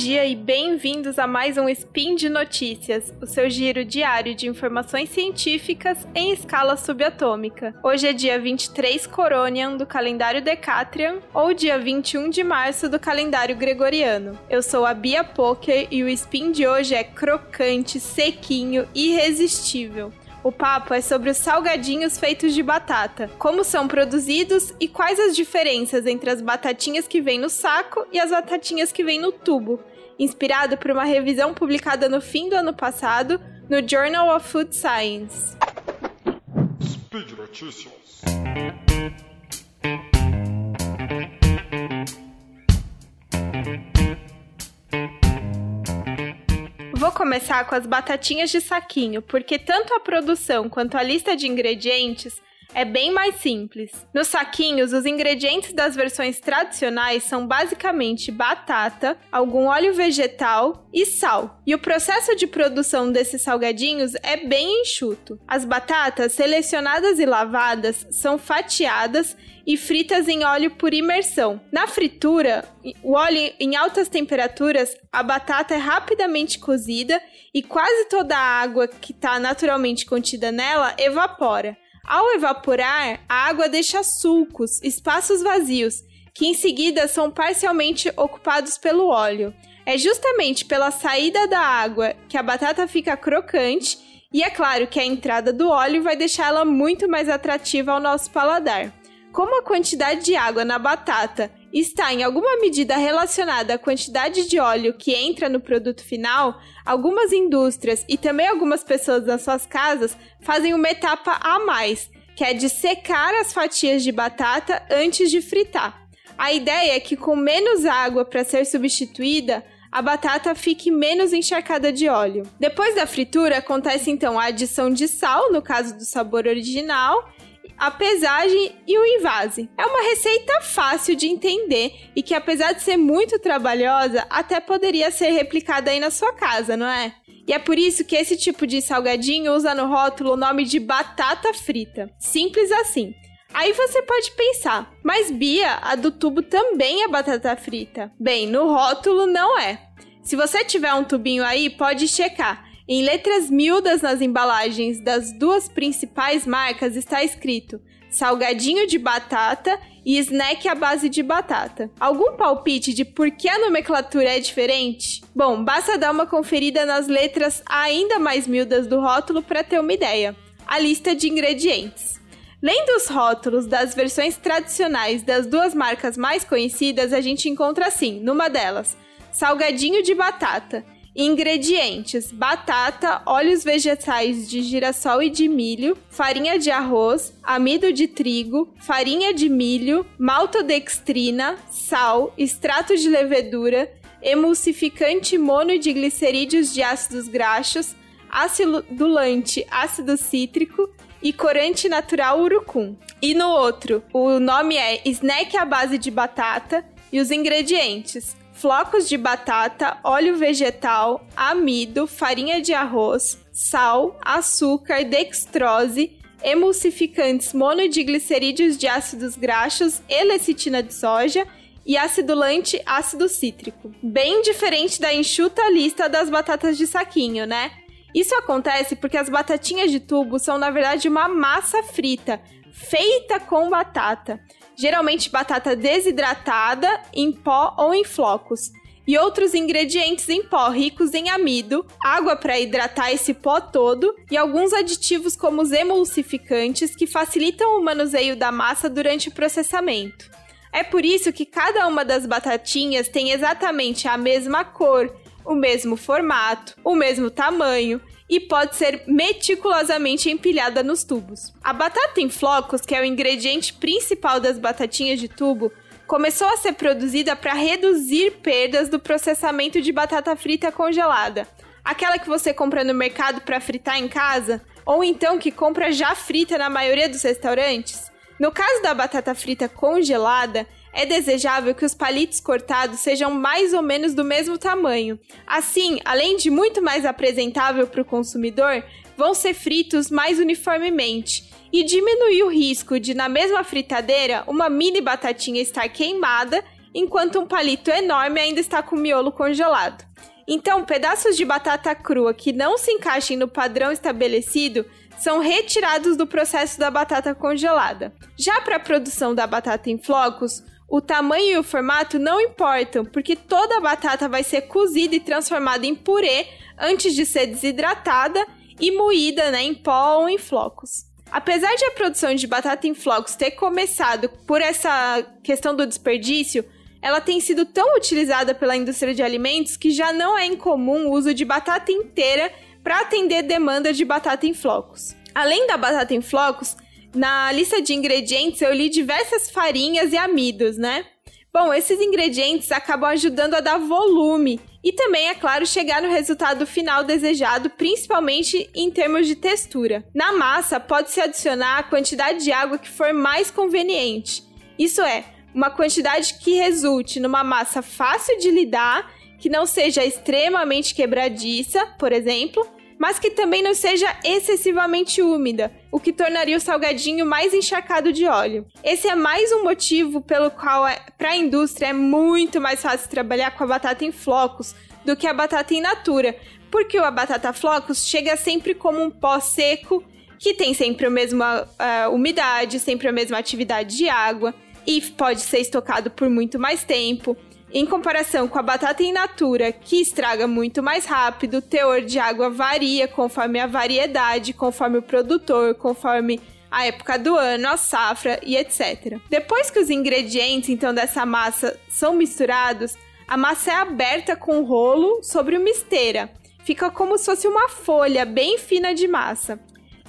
dia e bem-vindos a mais um Spin de Notícias, o seu giro diário de informações científicas em escala subatômica. Hoje é dia 23 Coronian do calendário Decatrian ou dia 21 de março do calendário Gregoriano. Eu sou a Bia Poker e o Spin de hoje é crocante, sequinho, irresistível. O papo é sobre os salgadinhos feitos de batata, como são produzidos e quais as diferenças entre as batatinhas que vêm no saco e as batatinhas que vêm no tubo, inspirado por uma revisão publicada no fim do ano passado no Journal of Food Science. Speed Notícias. Vou começar com as batatinhas de saquinho, porque tanto a produção quanto a lista de ingredientes é bem mais simples. Nos saquinhos, os ingredientes das versões tradicionais são basicamente batata, algum óleo vegetal e sal. E o processo de produção desses salgadinhos é bem enxuto. As batatas, selecionadas e lavadas, são fatiadas e fritas em óleo por imersão. Na fritura, o óleo em altas temperaturas, a batata é rapidamente cozida e quase toda a água que está naturalmente contida nela evapora. Ao evaporar, a água deixa sulcos, espaços vazios, que em seguida são parcialmente ocupados pelo óleo. É justamente pela saída da água que a batata fica crocante, e é claro que a entrada do óleo vai deixá-la muito mais atrativa ao nosso paladar. Como a quantidade de água na batata está em alguma medida relacionada à quantidade de óleo que entra no produto final, algumas indústrias e também algumas pessoas nas suas casas fazem uma etapa a mais, que é de secar as fatias de batata antes de fritar. A ideia é que com menos água para ser substituída, a batata fique menos encharcada de óleo. Depois da fritura, acontece então a adição de sal, no caso do sabor original, a pesagem e o invase. É uma receita fácil de entender e que, apesar de ser muito trabalhosa, até poderia ser replicada aí na sua casa, não é? E é por isso que esse tipo de salgadinho usa no rótulo o nome de batata frita. Simples assim. Aí você pode pensar, mas Bia, a do tubo também é batata frita. Bem, no rótulo não é. Se você tiver um tubinho aí, pode checar. Em letras miúdas nas embalagens das duas principais marcas está escrito salgadinho de batata e snack à base de batata. Algum palpite de por que a nomenclatura é diferente? Bom, basta dar uma conferida nas letras ainda mais miúdas do rótulo para ter uma ideia. A lista de ingredientes. Lendo os rótulos das versões tradicionais das duas marcas mais conhecidas, a gente encontra assim, numa delas, salgadinho de batata Ingredientes: batata, óleos vegetais de girassol e de milho, farinha de arroz, amido de trigo, farinha de milho, maltodextrina, sal, extrato de levedura, emulsificante monoglicerídeos de ácidos graxos, acidulante ácido cítrico e corante natural urucum. E no outro, o nome é snack à base de batata e os ingredientes: flocos de batata, óleo vegetal, amido, farinha de arroz, sal, açúcar, dextrose, emulsificantes monodiglicerídeos de ácidos graxos e lecitina de soja e acidulante ácido cítrico. Bem diferente da enxuta lista das batatas de saquinho, né? Isso acontece porque as batatinhas de tubo são, na verdade, uma massa frita, feita com batata geralmente batata desidratada, em pó ou em flocos, e outros ingredientes em pó ricos em amido, água para hidratar esse pó todo e alguns aditivos como os emulsificantes que facilitam o manuseio da massa durante o processamento. É por isso que cada uma das batatinhas tem exatamente a mesma cor, o mesmo formato, o mesmo tamanho e pode ser meticulosamente empilhada nos tubos. A batata em flocos, que é o ingrediente principal das batatinhas de tubo, começou a ser produzida para reduzir perdas do processamento de batata frita congelada. Aquela que você compra no mercado para fritar em casa, ou então que compra já frita na maioria dos restaurantes. No caso da batata frita congelada, é desejável que os palitos cortados sejam mais ou menos do mesmo tamanho. Assim, além de muito mais apresentável para o consumidor, vão ser fritos mais uniformemente e diminuir o risco de, na mesma fritadeira, uma mini batatinha estar queimada enquanto um palito enorme ainda está com o miolo congelado. Então, pedaços de batata crua que não se encaixem no padrão estabelecido são retirados do processo da batata congelada. Já para a produção da batata em flocos, o tamanho e o formato não importam, porque toda a batata vai ser cozida e transformada em purê antes de ser desidratada e moída né, em pó ou em flocos. Apesar de a produção de batata em flocos ter começado por essa questão do desperdício, ela tem sido tão utilizada pela indústria de alimentos que já não é incomum o uso de batata inteira para atender demanda de batata em flocos. Além da batata em flocos, na lista de ingredientes eu li diversas farinhas e amidos, né? Bom, esses ingredientes acabam ajudando a dar volume e também, é claro, chegar no resultado final desejado, principalmente em termos de textura. Na massa, pode-se adicionar a quantidade de água que for mais conveniente. Isso é, uma quantidade que resulte numa massa fácil de lidar, que não seja extremamente quebradiça, por exemplo, mas que também não seja excessivamente úmida, o que tornaria o salgadinho mais encharcado de óleo. Esse é mais um motivo pelo qual é, para a indústria é muito mais fácil trabalhar com a batata em flocos do que a batata in natura, porque a batata flocos chega sempre como um pó seco que tem sempre a mesma uh, umidade, sempre a mesma atividade de água e pode ser estocado por muito mais tempo. Em comparação com a batata in natura, que estraga muito mais rápido, o teor de água varia conforme a variedade, conforme o produtor, conforme a época do ano, a safra e etc. Depois que os ingredientes então dessa massa são misturados, a massa é aberta com rolo sobre uma esteira. Fica como se fosse uma folha bem fina de massa.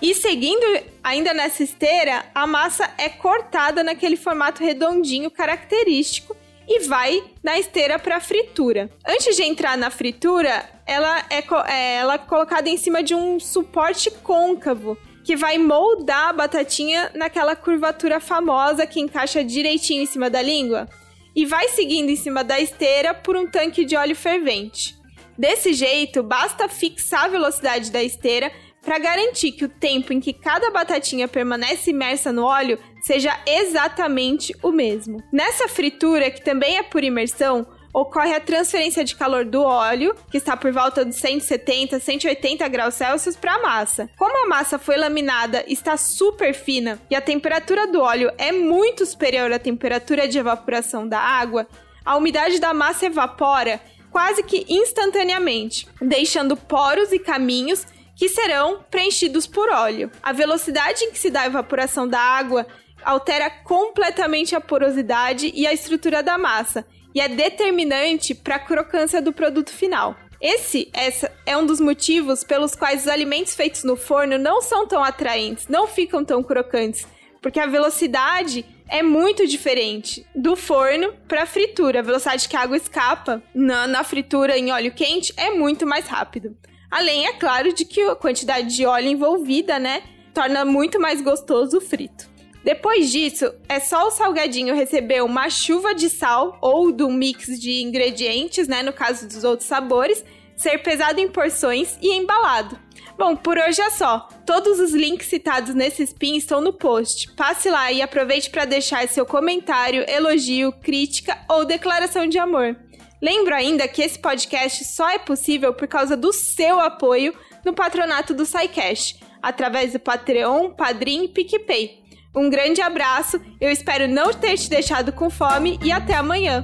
E seguindo ainda nessa esteira, a massa é cortada naquele formato redondinho característico e vai na esteira para fritura. Antes de entrar na fritura, ela é, é, ela é colocada em cima de um suporte côncavo que vai moldar a batatinha naquela curvatura famosa que encaixa direitinho em cima da língua e vai seguindo em cima da esteira por um tanque de óleo fervente. Desse jeito, basta fixar a velocidade da esteira para garantir que o tempo em que cada batatinha permanece imersa no óleo seja exatamente o mesmo. Nessa fritura, que também é por imersão, ocorre a transferência de calor do óleo, que está por volta de 170, 180 graus Celsius, para a massa. Como a massa foi laminada, está super fina e a temperatura do óleo é muito superior à temperatura de evaporação da água, a umidade da massa evapora quase que instantaneamente, deixando poros e caminhos que serão preenchidos por óleo. A velocidade em que se dá a evaporação da água altera completamente a porosidade e a estrutura da massa e é determinante para a crocância do produto final. Esse essa é um dos motivos pelos quais os alimentos feitos no forno não são tão atraentes, não ficam tão crocantes, porque a velocidade é muito diferente do forno para a fritura. A velocidade que a água escapa na, na fritura em óleo quente é muito mais rápido. Além, é claro, de que a quantidade de óleo envolvida, né, torna muito mais gostoso o frito. Depois disso, é só o salgadinho receber uma chuva de sal ou do mix de ingredientes, né, no caso dos outros sabores, ser pesado em porções e embalado. Bom, por hoje é só. Todos os links citados nesse spin estão no post. Passe lá e aproveite para deixar seu comentário, elogio, crítica ou declaração de amor. Lembro ainda que esse podcast só é possível por causa do seu apoio no patronato do SciCast, através do Patreon, Padrim e PicPay. Um grande abraço, eu espero não ter te deixado com fome e até amanhã!